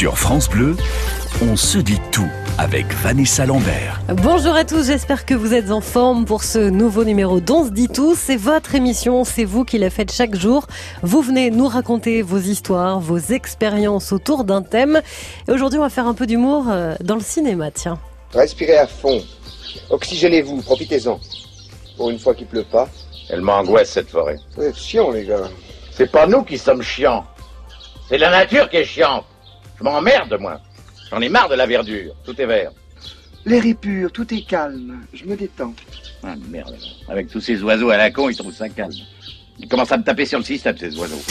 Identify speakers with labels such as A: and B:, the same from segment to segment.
A: Sur France Bleu, on se dit tout avec Vanessa Lambert.
B: Bonjour à tous, j'espère que vous êtes en forme pour ce nouveau numéro d'On se dit tout. C'est votre émission, c'est vous qui la faites chaque jour. Vous venez nous raconter vos histoires, vos expériences autour d'un thème. Et aujourd'hui, on va faire un peu d'humour euh, dans le cinéma, tiens.
C: Respirez à fond. Oxygénez-vous, profitez-en. Pour une fois qu'il pleut pas.
D: Elle m'angoisse cette forêt.
C: Vous êtes chiant, les gars.
D: C'est pas nous qui sommes chiants. C'est la nature qui est chiante. Je m'emmerde, moi. J'en ai marre de la verdure. Tout est vert.
C: L'air est pur, tout est calme. Je me détends.
D: Ah, merde. Avec tous ces oiseaux à la con, ils trouvent ça calme. Ils commencent à me taper sur le système, ces oiseaux.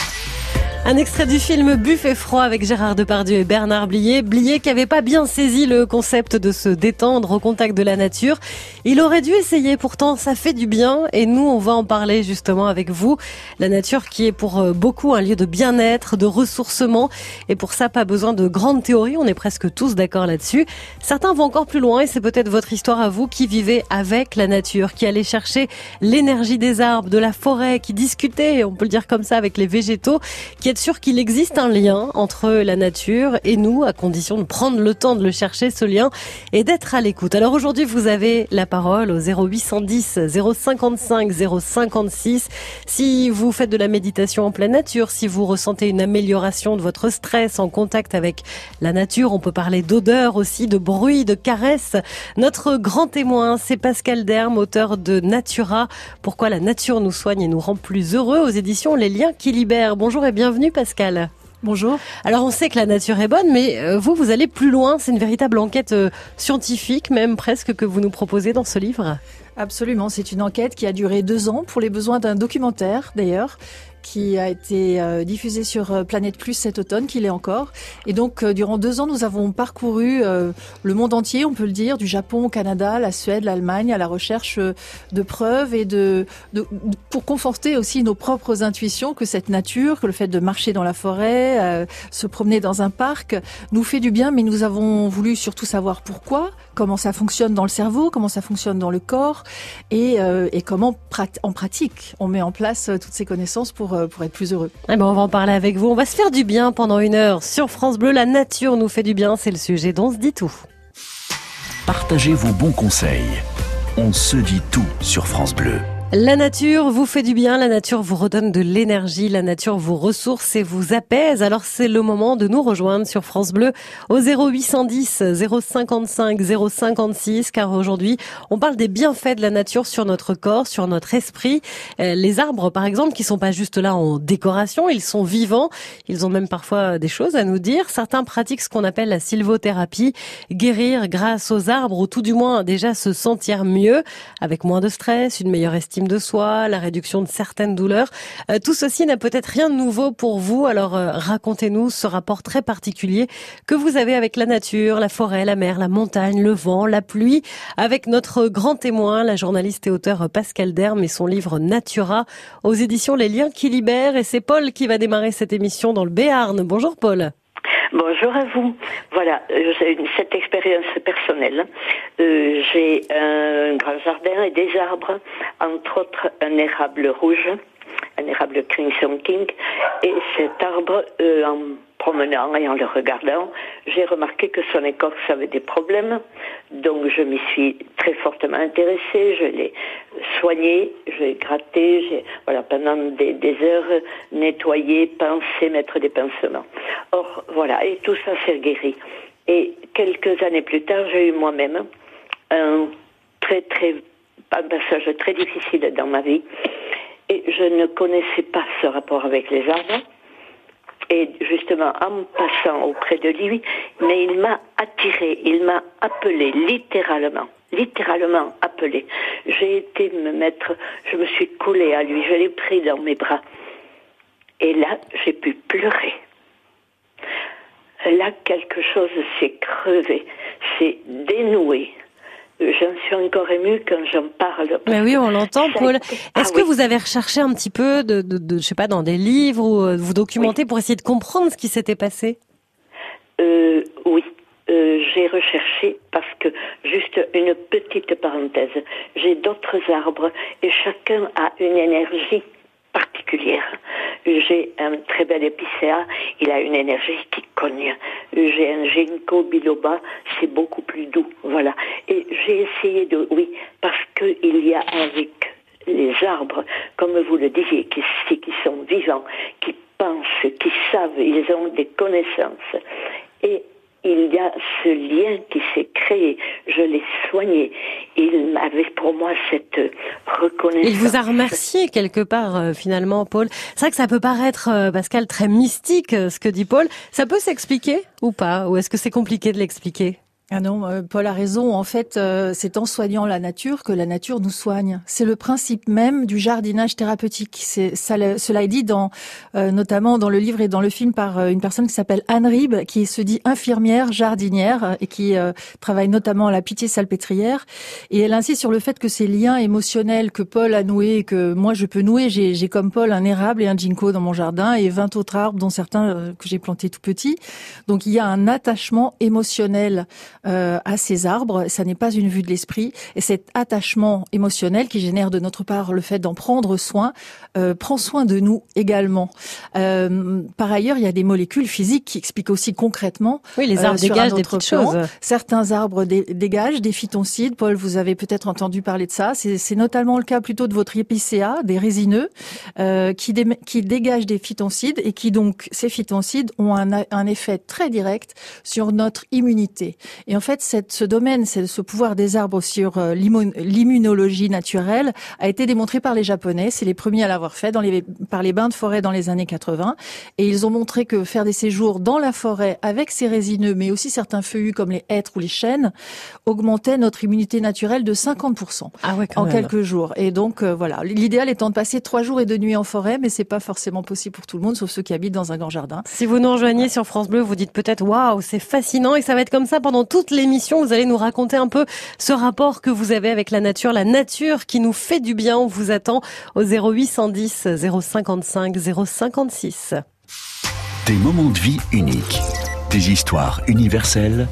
B: Un extrait du film Buffet froid avec Gérard Depardieu et Bernard Blier. Blier qui avait pas bien saisi le concept de se détendre au contact de la nature. Il aurait dû essayer, pourtant ça fait du bien et nous on va en parler justement avec vous. La nature qui est pour euh, beaucoup un lieu de bien-être, de ressourcement et pour ça pas besoin de grandes théories, on est presque tous d'accord là-dessus. Certains vont encore plus loin et c'est peut-être votre histoire à vous qui vivez avec la nature, qui allez chercher l'énergie des arbres, de la forêt, qui discutez, on peut le dire comme ça, avec les végétaux, qui êtes sûr qu'il existe un lien entre la nature et nous, à condition de prendre le temps de le chercher, ce lien, et d'être à l'écoute. Alors aujourd'hui, vous avez la parole au 0810 055 056. Si vous faites de la méditation en pleine nature, si vous ressentez une amélioration de votre stress en contact avec la nature, on peut parler d'odeur aussi, de bruit, de caresses. Notre grand témoin, c'est Pascal Derme, auteur de Natura. Pourquoi la nature nous soigne et nous rend plus heureux aux éditions Les Liens qui libèrent. Bonjour et bienvenue Pascal.
E: Bonjour.
B: Alors on sait que la nature est bonne, mais euh, vous, vous allez plus loin. C'est une véritable enquête euh, scientifique, même presque, que vous nous proposez dans ce livre.
E: Absolument. C'est une enquête qui a duré deux ans pour les besoins d'un documentaire, d'ailleurs, qui a été euh, diffusé sur euh, Planète Plus cet automne, qu'il est encore. Et donc, euh, durant deux ans, nous avons parcouru le monde entier, on peut le dire, du Japon au Canada, la Suède, l'Allemagne, à la recherche de preuves et de, de, pour conforter aussi nos propres intuitions que cette nature, que le fait de marcher dans la forêt, se promener dans un parc, nous fait du bien. Mais nous avons voulu surtout savoir pourquoi, comment ça fonctionne dans le cerveau, comment ça fonctionne dans le corps, et, et comment en pratique on met en place toutes ces connaissances pour euh, pour, être plus heureux.
B: Eh ben, on va en parler avec vous. On va se faire du bien pendant une heure sur France Bleu. La nature nous fait du bien, c'est le sujet dont on se dit tout.
A: Partagez vos bons conseils. On se dit tout sur France Bleu.
B: La nature vous fait du bien, la nature vous redonne de l'énergie, la nature vous ressource et vous apaise. Alors c'est le moment de nous rejoindre sur France Bleu au 0810 055 056 car aujourd'hui on parle des bienfaits de la nature sur notre corps, sur notre esprit. Euh, les arbres par exemple qui sont pas juste là en décoration, ils sont vivants, ils ont même parfois des choses à nous dire. Certains pratiquent ce qu'on appelle la sylvothérapie, guérir grâce aux arbres ou tout du moins déjà se sentir mieux avec moins de stress, une meilleure estime de soi, la réduction de certaines douleurs. Euh, tout ceci n'a peut-être rien de nouveau pour vous, alors euh, racontez-nous ce rapport très particulier que vous avez avec la nature, la forêt, la mer, la montagne, le vent, la pluie, avec notre grand témoin, la journaliste et auteur Pascal Derme et son livre Natura aux éditions Les Liens qui libèrent. Et c'est Paul qui va démarrer cette émission dans le Béarn. Bonjour Paul.
F: Bonjour à vous. Voilà, euh, j'ai cette expérience personnelle. Euh, j'ai un grand jardin et des arbres, entre autres un érable rouge, un érable Crimson King, et cet arbre, euh, en promenant et en le regardant, j'ai remarqué que son écorce avait des problèmes. Donc je m'y suis très fortement intéressée, je l'ai soigné, je l'ai gratté, j'ai voilà, pendant des, heures nettoyé, pensé, mettre des pansements. Or, voilà, et tout ça s'est guéri. Et quelques années plus tard, j'ai eu moi-même un très très un passage très difficile dans ma vie. Et je ne connaissais pas ce rapport avec les arbres et justement en passant auprès de lui, mais il m'a attiré, il m'a appelé littéralement, littéralement appelé. J'ai été me mettre, je me suis collée à lui, je l'ai pris dans mes bras. Et là, j'ai pu pleurer. Là, quelque chose s'est crevé, s'est dénoué j'en suis encore émue quand j'en parle.
B: Mais oui, on l'entend, Paul. Ah Est-ce que vous avez recherché un petit peu, de, de, je sais pas, dans des livres ou euh, vous documenter pour essayer de comprendre ce qui s'était passé?
F: Euh, Oui. Euh, j'ai recherché parce que, juste une petite parenthèse, j'ai d'autres arbres et chacun a une énergie particulière. J'ai un très bel épicéa, il a une énergie qui cogne. J'ai un ginkgo biloba, c'est beaucoup plus doux, voilà. Et j'ai essayé de, oui, parce qu'il y a avec les arbres, comme vous le disiez, qui, qui sont vivants, qui pensent, qui savent, ils ont des connaissances. Il y a ce lien qui s'est créé. Je l'ai soigné. Il avait pour moi cette reconnaissance.
B: Il vous a remercié quelque part, euh, finalement, Paul. C'est vrai que ça peut paraître, euh, Pascal, très mystique, euh, ce que dit Paul. Ça peut s'expliquer ou pas? Ou est-ce que c'est compliqué de l'expliquer?
E: Ah non, euh, Paul a raison. En fait, euh, c'est en soignant la nature que la nature nous soigne. C'est le principe même du jardinage thérapeutique. C'est ça, cela est dit dans, euh, notamment dans le livre et dans le film par une personne qui s'appelle Anne Rib, qui se dit infirmière jardinière et qui travaille notamment à la Pitié-Salpêtrière. Et elle insiste sur le fait que ces liens émotionnels que Paul a noués et que moi je peux nouer, j'ai comme Paul un érable et un ginkgo dans mon jardin et 20 autres arbres, dont certains que j'ai plantés tout petits. Donc il y a un attachement émotionnel euh, à ces arbres. Ça n'est pas une vue de l'esprit. Et cet attachement émotionnel qui génère de notre part le fait d'en prendre soin, euh, prend soin de nous également. Euh, par ailleurs, il y a des molécules physiques qui expliquent aussi concrètement.
B: Oui, les arbres dégagent des petites choses.
E: Certains arbres dégagent des phytoncides. Paul, vous avez peut-être entendu parler de ça. C'est notamment le cas plutôt de votre épicéa, des résineux, qui, qui dégagent des phytoncides et qui donc, ces phytoncides ont un, un effet très direct sur notre immunité. Et en fait, cette, ce domaine, ce pouvoir des arbres sur euh, l'immunologie naturelle a été démontré par les Japonais. C'est les premiers à l'avoir fait dans les, par les bains de forêt dans les années 80. Et ils ont montré que faire des séjours dans la forêt avec ces résineux, mais aussi certains feuillus comme les hêtres ou les chênes, augmentait notre immunité naturelle de 50%
B: ah ouais,
E: en quelques jours. Et donc, euh, voilà. L'idéal étant de passer trois jours et deux nuits en forêt, mais c'est pas forcément possible pour tout le monde, sauf ceux qui habitent dans un grand jardin.
B: Si vous nous rejoignez sur France Bleu, vous dites peut-être, waouh, c'est fascinant et ça va être comme ça pendant tout toute l'émission. Vous allez nous raconter un peu ce rapport que vous avez avec la nature, la nature qui nous fait du bien. On vous attend au 0810 055 056.
A: Des moments de vie uniques, des histoires universelles.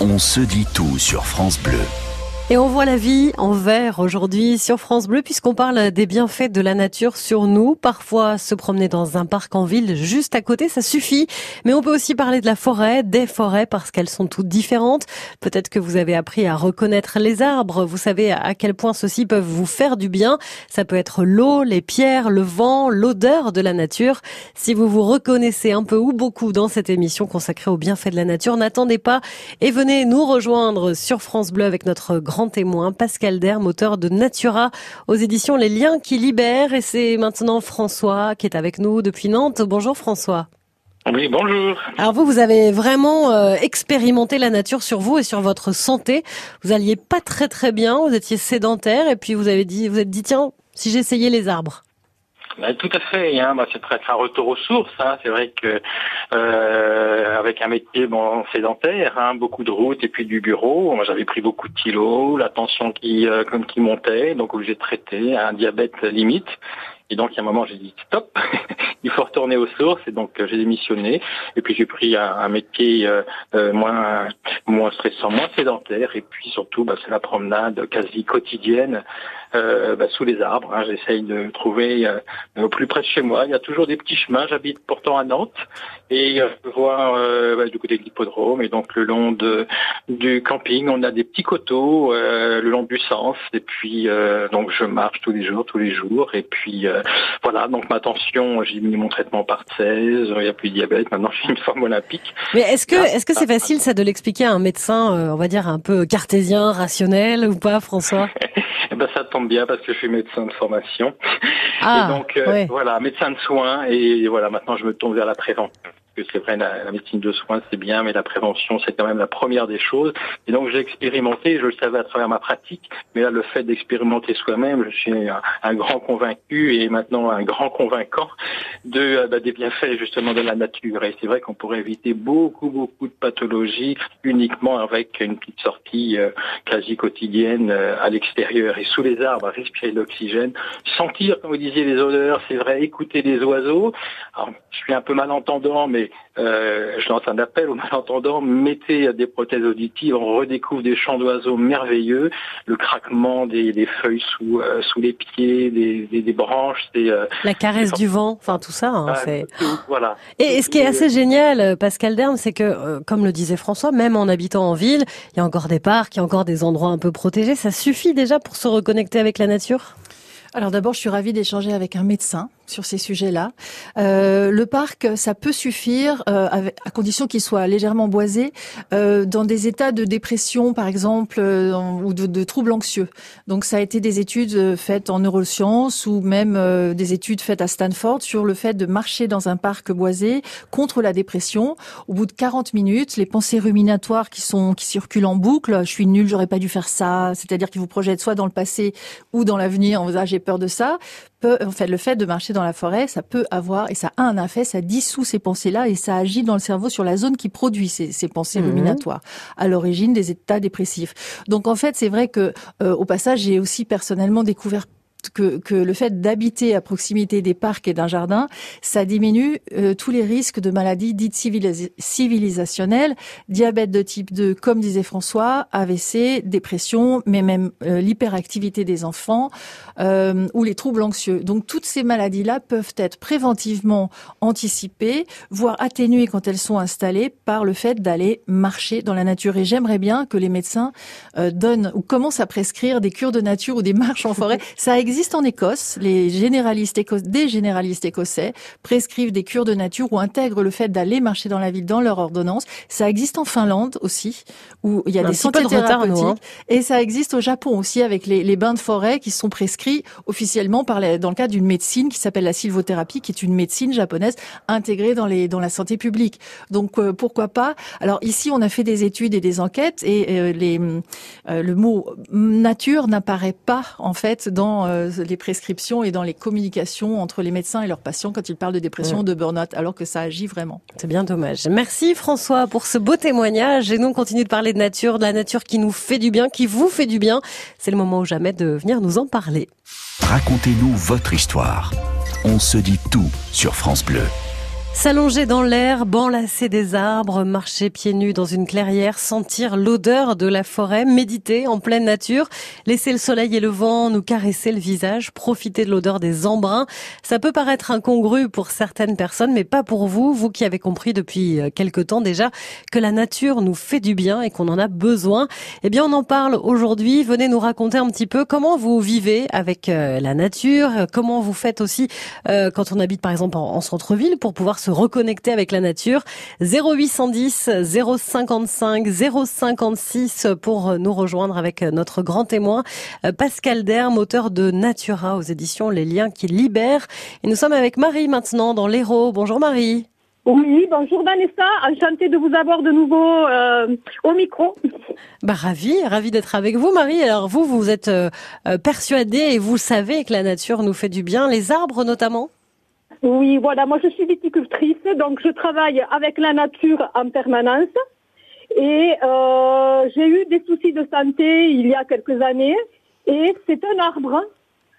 A: On se dit tout sur France Bleu.
B: Et on voit la vie en vert aujourd'hui sur France Bleu puisqu'on parle des bienfaits de la nature sur nous. Parfois, se promener dans un parc en ville juste à côté, ça suffit. Mais on peut aussi parler de la forêt, des forêts parce qu'elles sont toutes différentes. Peut-être que vous avez appris à reconnaître les arbres. Vous savez à quel point ceux-ci peuvent vous faire du bien. Ça peut être l'eau, les pierres, le vent, l'odeur de la nature. Si vous vous reconnaissez un peu ou beaucoup dans cette émission consacrée aux bienfaits de la nature, n'attendez pas et venez nous rejoindre sur France Bleu avec notre grand grand témoin, Pascal Derme, auteur de Natura aux éditions Les Liens qui libèrent. Et c'est maintenant François qui est avec nous depuis Nantes. Bonjour François.
G: Oui, bonjour.
B: Alors vous, vous avez vraiment euh, expérimenté la nature sur vous et sur votre santé. Vous alliez pas très très bien, vous étiez sédentaire et puis vous avez dit, vous êtes dit tiens, si j'essayais les arbres.
G: Tout à fait. Hein. Bah, c'est un retour aux sources. Hein. C'est vrai que euh, avec un métier bon sédentaire, hein, beaucoup de routes et puis du bureau, moi j'avais pris beaucoup de kilos, la tension qui euh, comme qui montait, donc obligé de traiter, un diabète limite. Et donc, il y a un moment, j'ai dit stop, il faut retourner aux sources. Et donc, j'ai démissionné. Et puis, j'ai pris un, métier euh, euh, moins moins stressant, moins sédentaire. Et puis, surtout, bah, c'est la promenade quasi quotidienne euh, bah, sous les arbres. Hein. J'essaye de trouver euh, au plus près de chez moi. Il y a toujours des petits chemins. J'habite pourtant à Nantes et euh, je vois bah, du côté de l'hippodrome et donc le long de du camping, on a des petits coteaux le long du sens. Et puis donc je marche tous les jours, tous les jours. Et puis voilà. Donc ma tension, j'ai mis mon traitement par 16. Il n'y a plus de diabète. Maintenant, je suis une femme olympique.
B: Mais est-ce que est-ce que c'est facile ça de l'expliquer à un médecin, on va dire un peu cartésien, rationnel ou pas, François?
G: eh ben ça tombe bien parce que je suis médecin de formation.
B: Ah,
G: et donc euh, voilà, médecin de soins et voilà, maintenant je me tourne vers la prévention c'est vrai, la, médecine de soins, c'est bien, mais la prévention, c'est quand même la première des choses. Et donc, j'ai expérimenté, je le savais à travers ma pratique, mais là, le fait d'expérimenter soi-même, je suis un, grand convaincu et maintenant un grand convaincant de euh, bah, des bienfaits justement de la nature. Et c'est vrai qu'on pourrait éviter beaucoup, beaucoup de pathologies uniquement avec une petite sortie euh, quasi quotidienne euh, à l'extérieur et sous les arbres, respirer l'oxygène, sentir, comme vous disiez, les odeurs, c'est vrai, écouter les oiseaux. Alors, je suis un peu malentendant, mais euh, je lance un appel aux malentendants, mettez des prothèses auditives, on redécouvre des chants d'oiseaux merveilleux, le craquement des, des feuilles sous, euh, sous les pieds, des, des, des branches. Des, euh,
B: La caresse du vent, enfin tout ça. Hein,
G: ah,
B: c'est...
G: voilà.
B: Et, ce qui est assez génial, Pascal Derme, c'est que, comme le disait François, même en habitant en ville, il y a encore des parcs, il y a encore des endroits un peu protégés. Ça suffit déjà pour se reconnecter avec la nature?
E: Alors d'abord, je suis ravie d'échanger avec un médecin sur ces sujets-là. Euh, le parc, ça peut suffire euh, à condition qu'il soit légèrement boisé euh, dans des états de dépression, par exemple, euh, ou de, troubles anxieux. Donc ça a été des études euh, faites en neurosciences ou même euh, des études faites à Stanford sur le fait de marcher dans un parc boisé contre la dépression. Au bout de 40 minutes, les pensées ruminatoires qui sont qui circulent en boucle, je suis nul, j'aurais pas dû faire ça, c'est-à-dire qu'ils vous projettent soit dans le passé ou dans l'avenir en vous ah, j'ai peur de ça, peut, en fait, le fait de marcher dans la forêt, ça peut avoir, et ça a un effet, ça dissout ces pensées-là et ça agit dans le cerveau sur la zone qui produit ces, ces pensées mmh. ruminatoires, à l'origine des états dépressifs. Donc en fait, c'est vrai que, euh, au passage, j'ai aussi personnellement découvert que, que, le fait d'habiter à proximité des parcs et d'un jardin, ça diminue euh, tous les risques de maladies dites civilis civilisationnelles, diabète de type 2, comme disait François, AVC, dépression, mais même euh, l'hyperactivité des enfants euh, ou les troubles anxieux. Donc toutes ces maladies-là peuvent être préventivement anticipées, voire atténuées quand elles sont installées par le fait d'aller marcher dans la nature. Et j'aimerais bien que les médecins euh, donnent ou commencent à prescrire des cures de nature ou des marches en forêt. Ça existe en Écosse. Les généralistes écossais, des généralistes écossais prescrivent des cures de nature ou intègrent le fait d'aller marcher dans la ville dans leur ordonnance. Ça existe en Finlande aussi, où il y a
B: Un
E: des sentiers
B: de retard,
E: thérapeutiques.
B: nous, hein.
E: Et ça existe au Japon aussi avec les, les, bains de forêt qui sont prescrits officiellement par les, dans le cadre d'une médecine qui s'appelle la sylvothérapie, qui est une médecine japonaise intégrée dans, les, dans la santé publique. Donc euh, pourquoi pas? Alors ici, on a fait des études et des enquêtes et euh, les, euh, le mot nature n'apparaît pas en fait dans les prescriptions et dans les communications entre les médecins et leurs patients quand ils parlent de dépression,
B: Ouais.
E: de burn-out, alors que ça agit vraiment.
B: C'est bien dommage. Merci François pour ce beau témoignage. Et nous, on continue de parler de nature, de la nature qui nous fait du bien, qui vous fait du bien. C'est le moment ou jamais de venir nous en parler.
A: Racontez-nous votre histoire. On se dit tout sur France Bleu.
B: S'allonger dans l'herbe, enlacer des arbres, marcher pieds nus dans une clairière, sentir l'odeur de la forêt, méditer en pleine nature, laisser le soleil et le vent nous caresser le visage, profiter de l'odeur des embruns. Ça peut paraître incongru pour certaines personnes, mais pas pour vous, vous qui avez compris depuis euh, quelque temps déjà que la nature nous fait du bien et qu'on en a besoin. Eh bien, on en parle aujourd'hui. Venez nous raconter un petit peu comment vous vivez avec euh, la nature, comment vous faites aussi euh, quand on habite par exemple en centre-ville pour pouvoir se reconnecter avec la nature. 0810 055 056 pour nous rejoindre avec notre grand témoin euh, Pascal Derme, auteur de Natura aux éditions Les Liens qui libèrent. Et nous sommes avec Marie maintenant dans l'Hérault. Bonjour Marie.
H: Oui, bonjour Vanessa, enchantée de vous avoir de nouveau euh, au micro.
B: Bah ravi, ravi d'être avec vous Marie. Alors vous, vous êtes euh, euh, persuadée et vous savez que la nature nous fait du bien, les arbres notamment?
H: Oui, voilà, moi je suis viticultrice, donc je travaille avec la nature en permanence. Et euh, j'ai eu des soucis de santé il y a quelques années. Et c'est un arbre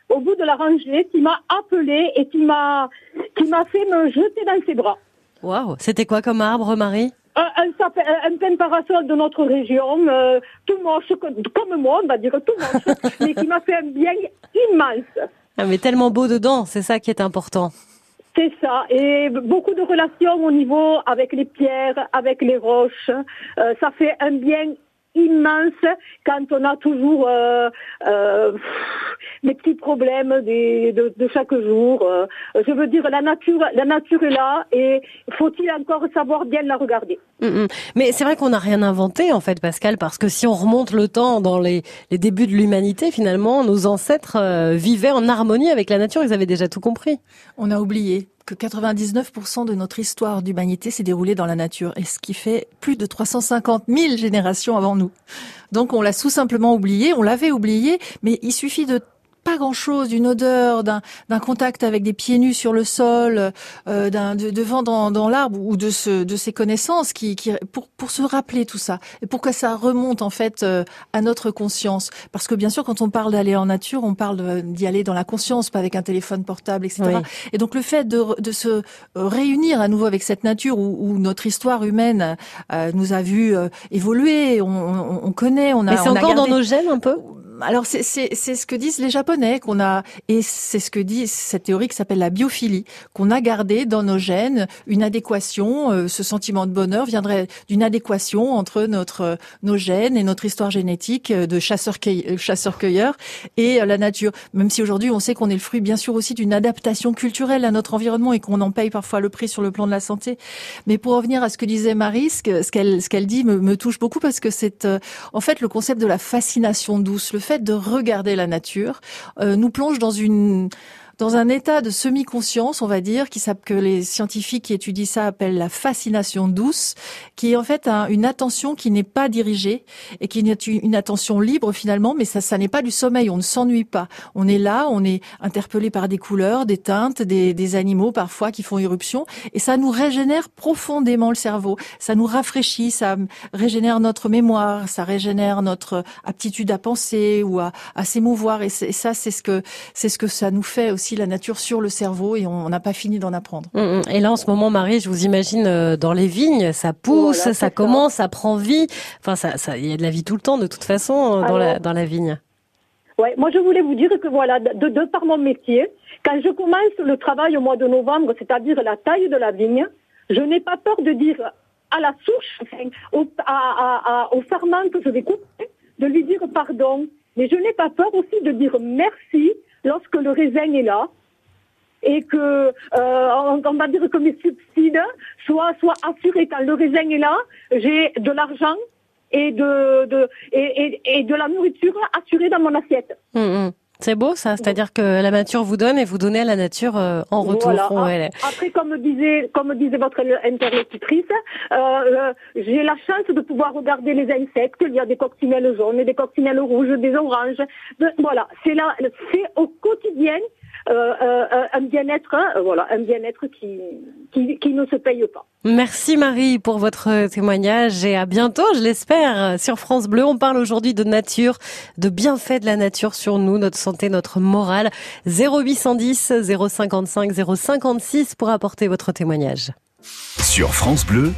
H: au bout de la rangée qui m'a appelé et qui m'a qui m'a fait me jeter dans ses bras.
B: Waouh, c'était quoi comme arbre Marie?
H: Un, un, sapin- un plein parasol de notre région, euh, tout moche, co- comme moi, on va dire tout moche, mais qui m'a fait un bien immense.
B: ah, mais tellement beau dedans, c'est ça qui est important.
H: C'est ça. Et beaucoup de relations au niveau avec les pierres, avec les roches. Euh, ça fait un bien immense quand on a toujours euh, euh, des petits problèmes des, de, de chaque jour. Euh, je veux dire, la nature, la nature est là et faut-il encore savoir bien la regarder?
B: Mm, mm. Mais c'est vrai qu'on n'a rien inventé en fait, Pascal, parce que si on remonte le temps dans les, les débuts de l'humanité, finalement, nos ancêtres euh, vivaient en harmonie avec la nature. Ils avaient déjà tout compris.
E: On a oublié que 99% de notre histoire d'humanité s'est déroulée dans la nature, et ce qui fait plus de 350 000 générations avant nous. Donc on l'a tout simplement oublié, on l'avait oublié, mais il suffit de pas grand-chose, d'une odeur, d'un contact avec des pieds nus sur le sol, euh, d'un de, de, vent dans, dans l'arbre ou de ce de ces connaissances qui, qui pour pour se rappeler tout ça et pour que ça remonte en fait euh, à notre conscience? Parce que bien sûr, quand on parle d'aller en nature, on parle d'y aller dans la conscience, pas avec un téléphone portable, etc. Et donc le fait de, de se réunir à nouveau avec cette nature où, où notre histoire humaine euh, nous a vu euh, évoluer, on, on, on, connaît, on a.
B: Mais c'est encore dans nos gènes un peu?
E: Alors c'est ce que disent les Japonais qu'on a et c'est ce que dit cette théorie qui s'appelle la biophilie qu'on a gardé dans nos gènes une adéquation. Euh, ce sentiment de bonheur viendrait d'une adéquation entre notre nos gènes et notre histoire génétique de chasseur-cueilleur chasseur et la nature. Même si aujourd'hui on sait qu'on est le fruit bien sûr aussi d'une adaptation culturelle à notre environnement et qu'on en paye parfois le prix sur le plan de la santé. Mais pour revenir à ce que disait Marie, ce qu'elle ce qu'elle dit me, me, touche beaucoup parce que c'est euh, en fait le concept de la fascination douce, fait de regarder la nature euh, nous plonge dans une dans un état de semi-conscience, on va dire, qui que les scientifiques qui étudient ça appellent la fascination douce, qui est en fait une attention qui n'est pas dirigée et qui est une attention libre finalement, mais ça, ça n'est pas du sommeil, on ne s'ennuie pas. On est là, on est interpellé par des couleurs, des teintes, des, des animaux parfois qui font éruption, et ça nous régénère profondément le cerveau, ça nous rafraîchit, ça régénère notre mémoire, ça régénère notre aptitude à penser ou à, à s'émouvoir, et, et ça c'est ce que c'est ce que ça nous fait aussi la nature sur le cerveau et on n'a pas fini d'en apprendre.
B: Mm, mm. Et là, en ce moment, Marie, je vous imagine euh, dans les vignes, ça pousse, ça commence, ça. prend vie. Enfin, ça, ça, il y a de la vie tout le temps, de toute façon, euh, dans, la, dans la vigne.
H: Ouais, moi, je voulais vous dire que voilà, de, de par mon métier, quand je commence le travail au mois de novembre, c'est-à-dire la taille de la vigne, je n'ai pas peur de dire à la souche, enfin, au, à, à, au ferment que je vais couper, de lui dire pardon. Mais je n'ai pas peur aussi de dire merci lorsque le raisin est là et que euh, on, va dire que mes subsides soient, soient assurés quand le raisin est là, j'ai de l'argent et de, de et, et, et, de la nourriture assurée dans mon assiette.
B: Hum, hum. C'est beau ça, c'est-à-dire que la nature vous donne et vous donnez à la nature euh, en retour.
H: Voilà. Après, comme disait, comme disait votre interlocutrice, euh, euh, j'ai la chance de pouvoir regarder les insectes. Il y a des coccinelles jaunes, des coccinelles rouges, des oranges. voilà, c'est là, c'est au quotidien un bien-être, hein, voilà, un bien-être qui, qui, qui ne se paye pas.
B: Merci Marie pour votre témoignage et à bientôt, je l'espère, sur France Bleu. On parle aujourd'hui de nature, de bienfaits de la nature sur nous, notre santé, notre morale. 0810 055 056 pour apporter votre témoignage.
A: Sur France Bleu,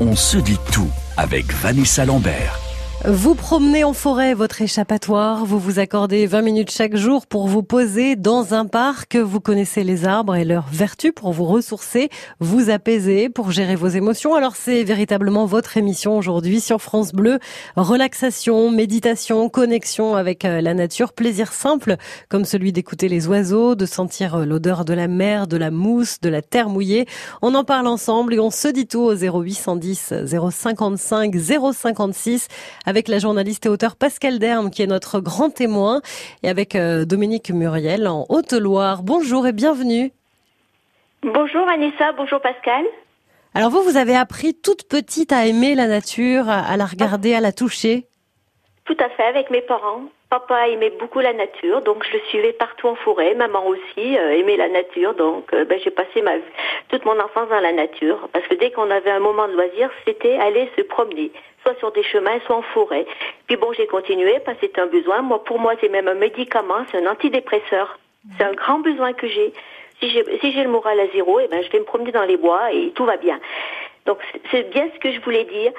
A: on se dit tout avec Vanessa Lambert.
B: Vous promenez en forêt votre échappatoire, vous vous accordez 20 minutes chaque jour pour vous poser dans un parc, vous connaissez les arbres et leurs vertus pour vous ressourcer, vous apaiser, pour gérer vos émotions. Alors c'est véritablement votre émission aujourd'hui sur France Bleu. Relaxation, méditation, connexion avec euh, la nature, plaisir simple comme celui d'écouter les oiseaux, de sentir euh, l'odeur de la mer, de la mousse, de la terre mouillée. On en parle ensemble et on se dit tout au 0810 055 056 avec la journaliste et auteur Pascal Derme, qui est notre grand témoin, et avec euh, Dominique Muriel en Haute-Loire. Bonjour et bienvenue.
I: Bonjour Anissa, bonjour Pascal.
B: Alors vous, vous avez appris toute petite à aimer la nature, à la regarder, à la toucher
I: Tout à fait, avec mes parents. Papa aimait beaucoup la nature, donc je le suivais partout en forêt. Maman aussi euh, aimait la nature, donc euh, ben, j'ai passé ma, toute mon enfance dans la nature. Parce que dès qu'on avait un moment de loisir, c'était aller se promener, soit sur des chemins, soit en forêt. Puis bon, j'ai continué parce que c'est un besoin. Moi, pour moi, c'est même un médicament, c'est un antidépresseur. C'est un grand besoin que j'ai. Si j'ai le moral à zéro, eh ben, je vais me promener dans les bois et tout va bien. Donc c'est bien ce que je voulais dire.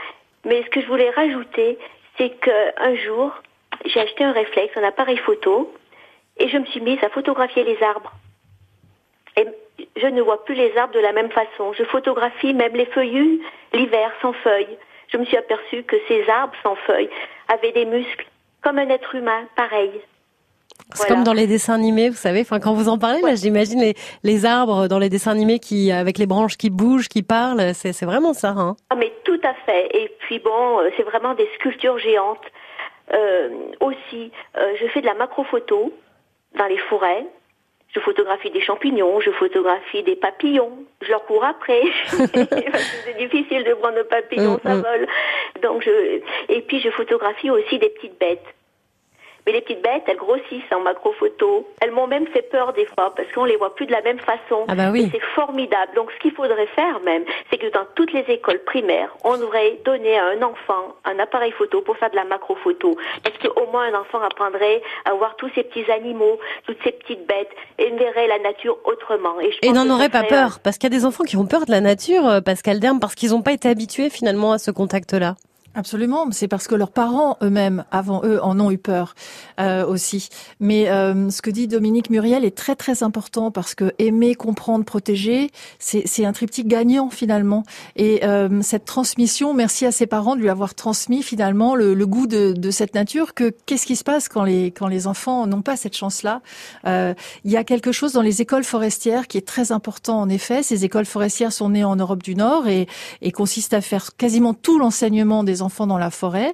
I: Mais ce que je voulais rajouter, c'est qu'un jour, j'ai acheté un réflexe, un appareil photo, et je me suis mise à photographier les arbres. Et je ne vois plus les arbres de la même façon. Je photographie même les feuillus l'hiver sans feuilles. Je me suis aperçue que ces arbres sans feuilles avaient des muscles, comme un être humain, pareil.
B: C'est comme dans les dessins animés, vous savez. Enfin, quand vous en parlez, là, j'imagine les, les, arbres dans les dessins animés qui, avec les branches qui bougent, qui parlent. C'est vraiment ça, hein
I: Ah, mais tout à fait. Et puis bon, euh, c'est vraiment des sculptures géantes. Euh, aussi, euh, je fais de la macrophoto dans les forêts. Je photographie des champignons, je photographie des papillons. Je leur cours après. c'est difficile de prendre un papillon, mm, ça mm. vole. Donc je, et puis je photographie aussi des petites bêtes. Mais les petites bêtes, elles grossissent en macro photo. Elles m'ont même fait peur des fois parce qu'on les voit plus de la même façon.
B: Ah bah oui.
I: C'est formidable. Donc ce qu'il faudrait faire même, c'est que dans toutes les écoles primaires, on devrait donner à un enfant un appareil photo pour faire de la macro photo. Parce qu'au moins un enfant apprendrait à voir tous ces petits animaux, toutes ces petites bêtes et verrait la nature autrement? Et, je
B: Et
I: pense
B: n'en aurait pas
I: serait,
B: peur, parce qu'il y a des enfants qui ont peur de la nature, euh, Pascal Derme, parce qu'ils n'ont pas été habitués finalement à ce contact-là.
E: Absolument, c'est parce que leurs parents eux-mêmes, avant eux, en ont eu peur euh, aussi. Mais euh, ce que dit Dominique Muriel est très très important parce que aimer, comprendre, protéger, c'est un triptyque gagnant finalement. Et euh, cette transmission, merci à ses parents de lui avoir transmis finalement le, le goût de, de cette nature. Que qu'est-ce qui se passe quand les quand les enfants n'ont pas cette chance-là? Euh, Il y a quelque chose dans les écoles forestières qui est très important en effet. Ces écoles forestières sont nées en Europe du Nord et, et consistent à faire quasiment tout l'enseignement des enfants dans la forêt.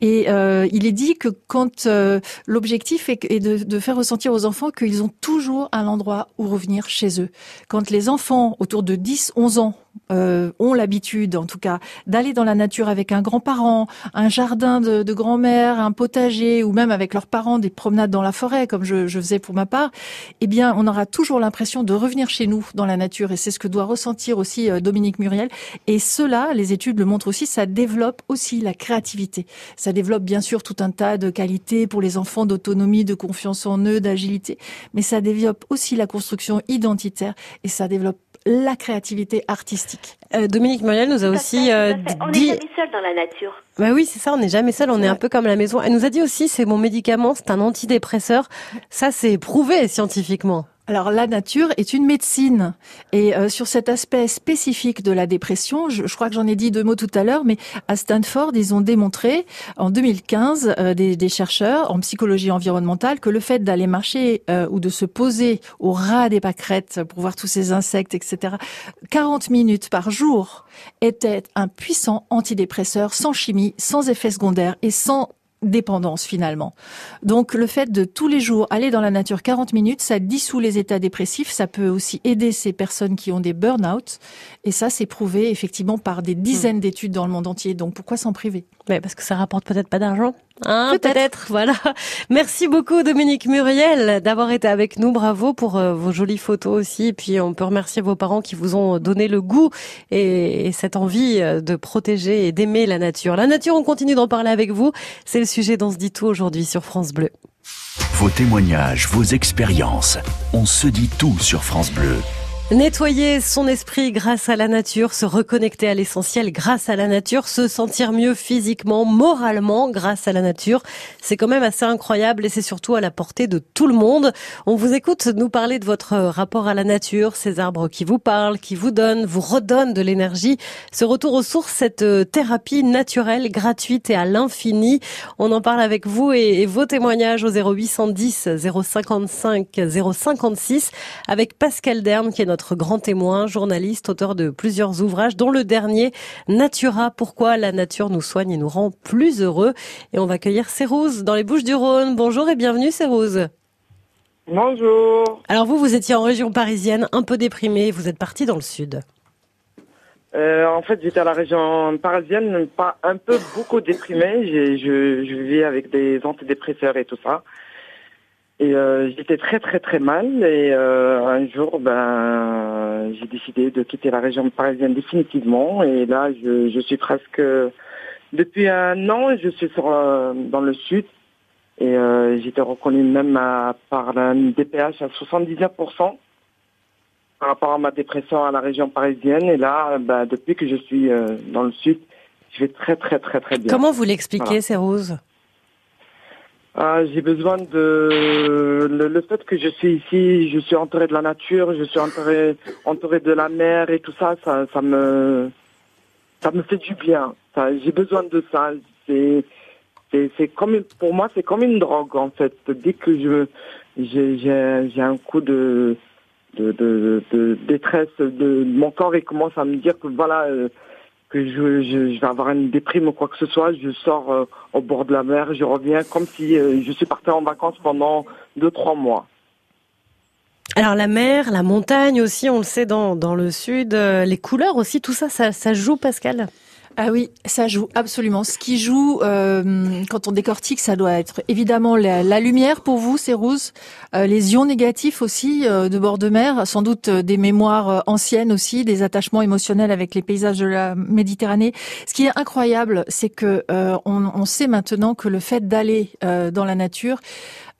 E: Et euh, il est dit que quand euh, l'objectif est, de, de faire ressentir aux enfants qu'ils ont toujours un endroit où revenir chez eux. Quand les enfants autour de 10, 11 ans euh, ont l'habitude, en tout cas, d'aller dans la nature avec un grand-parent, un jardin de, de grand-mère, un potager, ou même avec leurs parents des promenades dans la forêt, comme je, je faisais pour ma part, eh bien, on aura toujours l'impression de revenir chez nous dans la nature, et c'est ce que doit ressentir aussi euh, Dominique Muriel. Et cela, les études le montrent aussi, ça développe aussi la créativité. Ça développe bien sûr tout un tas de qualités pour les enfants d'autonomie, de confiance en eux, d'agilité, mais ça développe aussi la construction identitaire et ça développe la créativité artistique.
B: Euh, Dominique Muriel nous a aussi euh,
I: fait. On n'est
B: dit...
I: jamais seul dans la nature.
B: Bah oui, c'est ça, on n'est jamais seul, on est un peu comme à la maison. Elle nous a dit aussi, c'est mon médicament, c'est un antidépresseur. Ça, c'est prouvé scientifiquement.
E: Alors la nature est une médecine et euh, sur cet aspect spécifique de la dépression, je, je crois que j'en ai dit deux mots tout à l'heure, mais à Stanford ils ont démontré en 2015 euh, des, des chercheurs en psychologie environnementale que le fait d'aller marcher euh, ou de se poser au ras des pâquerettes pour voir tous ces insectes, etc. 40 minutes par jour était un puissant antidépresseur sans chimie, sans effet secondaire et sans dépendance finalement. Donc le fait de tous les jours aller dans la nature 40 minutes, ça dissout les états dépressifs, ça peut aussi aider ces personnes qui ont des burn-out et ça c'est prouvé effectivement par des dizaines d'études dans le monde entier. Donc pourquoi s'en priver?
B: Mais parce que ça rapporte peut-être pas d'argent. Hein,
E: Peut-être.
B: peut-être, voilà. Merci beaucoup Dominique Muriel d'avoir été avec nous. Bravo pour euh, vos jolies photos aussi. Et puis on peut remercier vos parents qui vous ont donné le goût et, et cette envie euh, de protéger et d'aimer la nature. La nature, on continue d'en parler avec vous. C'est le sujet dont se dit tout aujourd'hui sur France Bleu.
A: Vos témoignages, vos expériences. On se dit tout sur France Bleu.
B: Nettoyer son esprit grâce à la nature, se reconnecter à l'essentiel grâce à la nature, se sentir mieux physiquement, moralement grâce à la nature, c'est quand même assez incroyable et c'est surtout à la portée de tout le monde. On vous écoute nous parler de votre rapport à la nature, ces arbres qui vous parlent, qui vous donnent, vous redonnent de l'énergie. Ce retour aux sources, cette euh, thérapie naturelle, gratuite et à l'infini. On en parle avec vous et, vos témoignages au 0810 055 056 avec Pascal Derne qui est notre grand témoin, journaliste, auteur de plusieurs ouvrages, dont le dernier, Natura, pourquoi la nature nous soigne et nous rend plus heureux? Et on va accueillir Cérouse dans les Bouches du Rhône. Bonjour et bienvenue Cérouse.
J: Bonjour.
B: Alors vous, vous étiez en région parisienne, un peu déprimée, vous êtes parti dans le sud.
J: Euh, en fait, j'étais à la région parisienne, pas un peu beaucoup déprimé. J'ai- Je, je vivais avec des antidépresseurs et tout ça. Et euh, j'étais très très très mal. Et euh, un jour, ben, j'ai décidé de quitter la région parisienne définitivement. Et là, je, je suis presque depuis un an, je suis sur euh, dans le sud. Et euh, j'étais reconnu même à, par un DPH à 79% par rapport à ma dépression à la région parisienne. Et là, bah, depuis que je suis euh, dans le sud, je vais très très très très bien.
B: Comment vous l'expliquez,
J: Voilà.
B: Cérouse
J: Ah, J'ai besoin de le, le fait que je suis ici, je suis entouré de la nature, je suis entouré entouré de la mer et tout ça, ça, ça me ça me fait du bien. J'ai besoin de ça. C'est c'est comme pour moi c'est comme une drogue en fait. Dès que je j'ai un coup de de, de, de détresse de mon corps il commence à me dire que voilà euh, que je, je, je vais avoir une déprime ou quoi que ce soit, je sors euh, au bord de la mer, je reviens comme si euh, je suis parti en vacances pendant deux trois mois.
B: Alors la mer, la montagne aussi, on le sait dans, dans le sud, euh, les couleurs aussi, tout ça, ça, ça joue Pascal?
E: Ah oui, ça joue absolument. Ce qui joue euh, quand on décortique, ça doit être évidemment la, lumière pour vous, c'est rouge. Euh, les ions négatifs aussi euh, de bord de mer, sans doute euh, des mémoires euh, anciennes aussi, des attachements émotionnels avec les paysages de la Méditerranée. Ce qui est incroyable, c'est que euh, on, on, sait maintenant que le fait d'aller dans la nature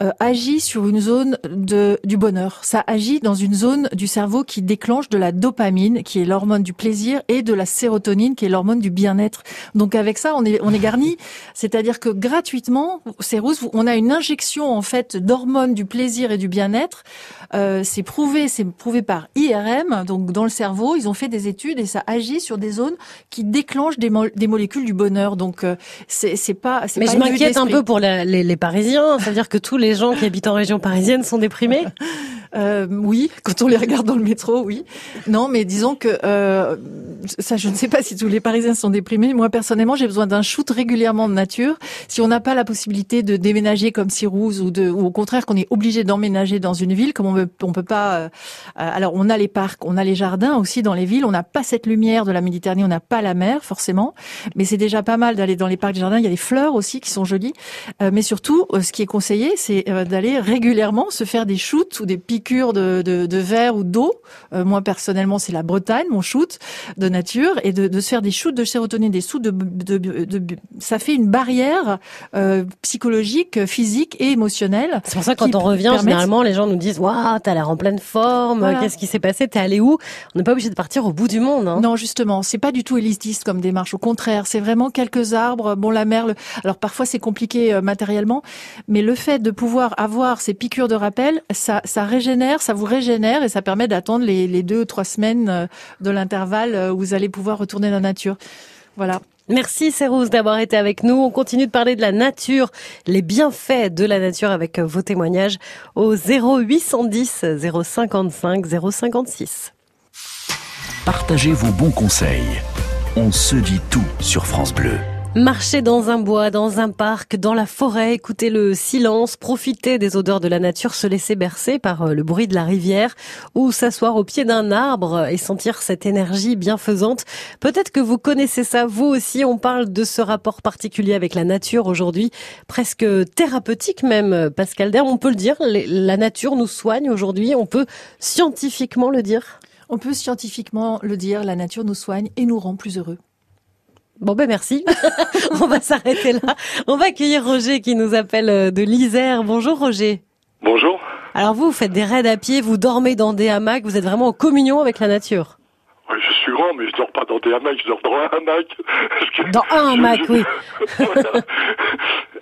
E: euh, agit sur une zone de, du bonheur. Ça agit dans une zone du cerveau qui déclenche de la dopamine, qui est l'hormone du plaisir, et de la sérotonine, qui est l'hormone du bien-être. Donc avec ça, on est, on est garni. C'est-à-dire que gratuitement, c'est rouge, on a une injection en fait d'hormones du plaisir et du bien-être. Euh, c'est prouvé, c'est prouvé par IRM, donc dans le cerveau, ils ont fait des études et ça agit sur des zones qui déclenchent des, mo des molécules du bonheur. Donc euh, c'est pas.
B: Mais
E: pas
B: je m'inquiète un peu pour la, les, les Parisiens, c'est-à-dire que tous les gens qui habitent en région parisienne sont déprimés.
E: Euh, oui, quand on les regarde dans le métro, oui. Non, mais disons que euh, ça, je ne sais pas si tous les Parisiens sont déprimés. Moi, personnellement, j'ai besoin d'un shoot régulièrement de nature. Si on n'a pas la possibilité de déménager comme Sirouse ou, ou au contraire qu'on est obligé d'emménager dans une ville, comme on on peut pas. Euh, alors, on a les parcs, on a les jardins aussi dans les villes. On n'a pas cette lumière de la Méditerranée, on n'a pas la mer forcément, mais c'est déjà pas mal d'aller dans les parcs, les jardins. Il y a des fleurs aussi qui sont jolies, euh, mais surtout, euh, ce qui est conseillé, c'est euh, d'aller régulièrement se faire des shoots ou des de, de, de verre ou d'eau. Euh, moi personnellement, c'est la Bretagne, mon shoot de nature, et de, de se faire des shoots de sérotonine, des shoots de, de, de ça fait une barrière euh, psychologique, physique et émotionnelle.
B: C'est pour ça que quand on revient, généralement, les gens nous disent waouh, t'as l'air en pleine forme. Voilà. Qu'est-ce qui s'est passé T'es allé où? On n'est pas obligé de partir au bout du monde. Hein.
E: Non, justement, c'est pas du tout élitiste comme démarche. Au contraire, c'est vraiment quelques arbres. Bon, la mer. Le... Alors parfois c'est compliqué euh, matériellement, mais le fait de pouvoir avoir ces piqûres de rappel, ça, ça régénère, ça vous régénère et ça permet d'attendre les, les deux trois semaines euh, de l'intervalle euh, où vous allez pouvoir retourner dans la nature. Voilà.
B: Merci Cérouse d'avoir été avec nous. On continue de parler de la nature, les bienfaits de la nature avec vos témoignages au 0810 055 056.
A: Partagez vos bons conseils. On se dit tout sur France Bleu.
B: Marcher dans un bois, dans un parc, dans la forêt, écouter le silence, profiter des odeurs de la nature, se laisser bercer par le bruit de la rivière ou s'asseoir au pied d'un arbre et sentir cette énergie bienfaisante. Peut-être que vous connaissez ça, vous aussi. On parle de ce rapport particulier avec la nature aujourd'hui, presque thérapeutique même, Pascal Der. On peut le dire, la nature nous soigne aujourd'hui. On peut scientifiquement le dire?
E: On peut scientifiquement le dire, la nature nous soigne et nous rend plus heureux.
B: Bon ben merci. On va s'arrêter là. On va accueillir Roger qui nous appelle de l'Isère. Bonjour Roger.
K: Bonjour.
B: Alors vous, vous faites des raids à pied, vous dormez dans des hamacs, vous êtes vraiment en communion avec la nature.
K: Oui, je suis grand, mais je dors pas dans des hamacs, je dors dans un hamac.
B: Dans un hamac, oui.
K: voilà.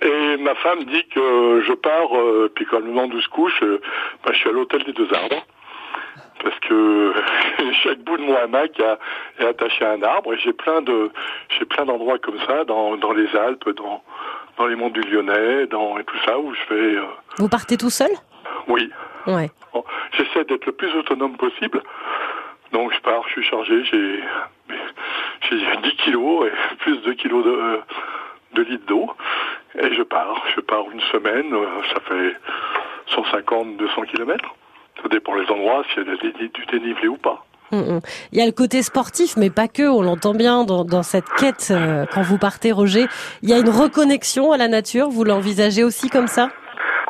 K: Et ma femme dit que je pars, euh, puis quand le moment d'où se couche, euh, bah, je suis à l'hôtel des deux arbres parce que chaque bout de mon hamac est attaché à un arbre et j'ai plein de j'ai plein d'endroits comme ça dans, dans les Alpes, dans dans les monts du Lyonnais, dans et tout ça où je vais. Euh...
B: Vous partez tout seul?
K: Oui.
B: Ouais.
K: Bon, J'essaie d'être le plus autonome possible. Donc je pars, je suis chargé, j'ai j'ai 10 kilos et plus de kilos de de litres d'eau et je pars. Je pars une semaine, ça fait 150, 200 kilomètres. Ça dépend les endroits, s'il y a du dénivelé ou pas.
B: Mmh, mmh. Il y a le côté sportif, mais pas que. On l'entend bien dans, dans, cette quête euh, quand vous partez, Roger. Il y a une reconnexion à la nature. Vous l'envisagez aussi comme ça?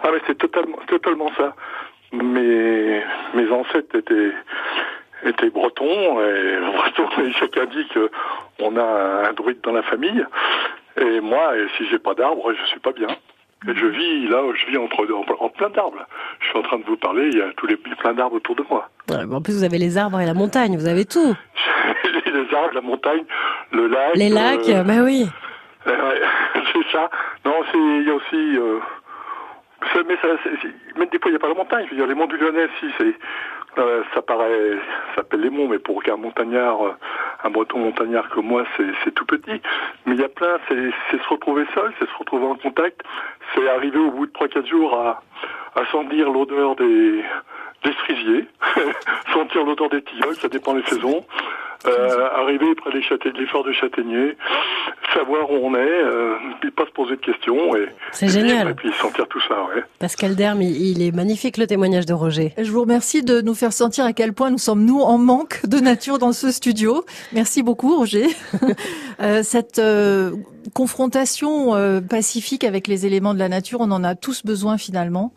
K: Ah, mais c'est totalement, totalement ça. Mes, mes ancêtres étaient, étaient bretons et bretons et chacun dit que on a un druide dans la famille. Et moi, si j'ai pas d'arbre, je suis pas bien. Et je vis là, je vis entre, en, en plein d'arbres. Je suis en train de vous parler, il y a tous les plein d'arbres autour de moi.
B: Ouais, en plus, vous avez les arbres et la montagne, vous avez tout.
K: les arbres, la montagne, le lac.
B: Les lacs, euh, bah oui.
K: Euh, c'est ça. Non, c'est il y a aussi. Euh, mais ça, même des fois, il n'y a pas la montagne. Je veux dire, les monts du Lyonnais, si, c'est. Euh, ça paraît, ça s'appelle les monts, mais pour qu'un montagnard, un breton montagnard comme moi, c'est tout petit. Mais il y a plein, c'est se retrouver seul, c'est se retrouver en contact, c'est arriver au bout de 3-4 jours à, à sentir l'odeur des, des cerisiers, sentir l'odeur des tilleuls, ça dépend des saisons, euh, arriver près des, châtaigniers, des forts de châtaigniers, savoir où on est, euh, et pas se poser de questions. Et,
B: C'est génial.
K: Et puis sentir tout ça, ouais.
B: Pascal Derme, il, il est magnifique le témoignage de Roger.
E: Je vous remercie de nous faire sentir à quel point nous sommes, nous, en manque de nature dans ce studio. Merci beaucoup, Roger. Euh, cette euh, confrontation euh, pacifique avec les éléments de la nature, on en a tous besoin finalement.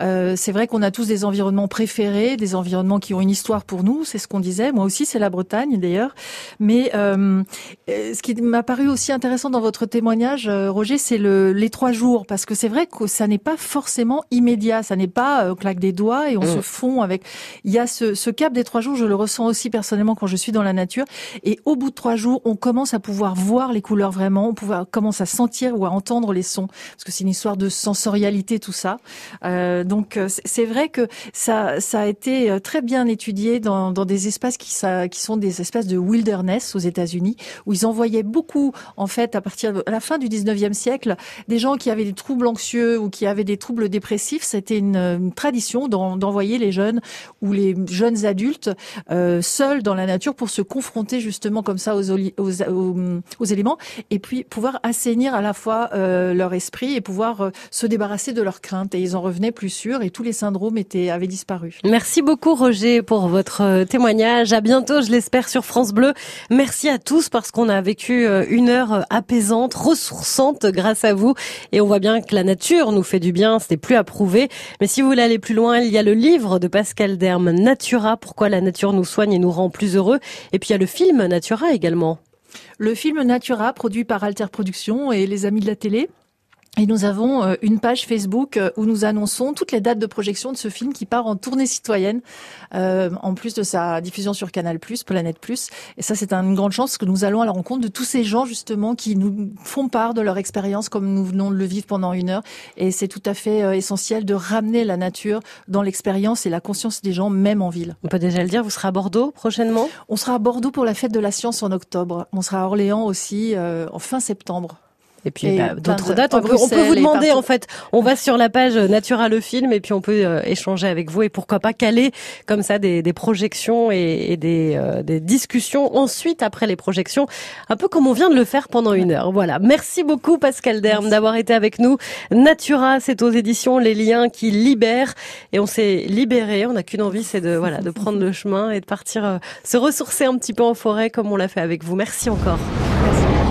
E: Euh, c'est vrai qu'on a tous des environnements préférés, des environnements qui ont une histoire pour nous, c'est ce qu'on disait. Moi aussi, c'est la Bretagne d'ailleurs. Mais euh, ce qui m'a paru aussi intéressant dans votre témoignage, Roger, c'est le, les trois jours, parce que c'est vrai que ça n'est pas forcément immédiat, ça n'est pas euh, claque des doigts et on
B: Mmh.
E: se fond avec. Il y a ce, ce cap des trois jours, je le ressens aussi personnellement quand je suis dans la nature. Et au bout de trois jours, on commence à pouvoir voir les couleurs vraiment, on pouvoir, commence à sentir ou à entendre les sons, parce que c'est une histoire de sensorialité tout ça. Euh, donc euh, c'est- vrai que ça, ça a été euh, très bien étudié dans, dans des espaces qui, ça, qui sont des espaces de wilderness aux États-Unis, où ils envoyaient beaucoup, en fait, à partir de la fin du 19e siècle, des gens qui avaient des troubles anxieux ou qui avaient des troubles dépressifs. C'était une, tradition d'en- d'envoyer les jeunes ou les jeunes adultes seuls dans la nature pour se confronter justement comme ça aux, aux éléments et puis pouvoir assainir à la fois euh, leur esprit et pouvoir euh, se débarrasser de leurs craintes. Et ils en revenaient plus sûrs et tous les syndromes étaient, avaient disparu.
B: Merci beaucoup Roger pour votre euh, témoignage. À bientôt, je l'espère, sur France Bleu. Merci à tous parce qu'on a vécu une heure apaisante, ressourçante grâce à vous. Et on voit bien que la nature nous fait du bien, c'était plus à prouver. Mais si vous voulez aller plus loin, il y a le livre de Pascal Derme, Natura, pourquoi la nature nous soigne et nous rend plus heureux. Et puis il y a le film Natura également.
E: Le film Natura, produit par Alter Productions et les amis de la télé. Et nous avons euh, une page Facebook euh, où nous annonçons toutes les dates de projection de ce film qui part en tournée citoyenne, euh, en plus de sa diffusion sur Canal+, Planète+. Et ça, c'est une grande chance que nous allons à la rencontre de tous ces gens justement qui nous font part de leur expérience comme nous venons de le vivre pendant une heure. Et c'est tout à fait euh, essentiel de ramener la nature dans l'expérience et la conscience des gens, même en ville.
B: On peut déjà le dire, vous serez à Bordeaux prochainement?
E: On sera à Bordeaux pour la fête de la science en octobre. On sera à Orléans aussi euh, en fin septembre.
B: Et puis
E: Et
B: bah, d'autres dates. On peut, on peut vous demander en fait. On va sur la page Natura le film et puis on peut euh, échanger avec vous et pourquoi pas caler comme ça des, des projections et, et des, euh, des discussions ensuite après les projections, un peu comme on vient de le faire pendant une heure. Voilà. Merci beaucoup Pascal Derme d'avoir été avec nous. Natura, c'est aux éditions Les Liens qui libèrent et on s'est libéré. On n'a qu'une envie, c'est de voilà de prendre le chemin et de partir euh, se ressourcer un petit peu en forêt comme on l'a fait avec vous. Merci encore.
E: Merci.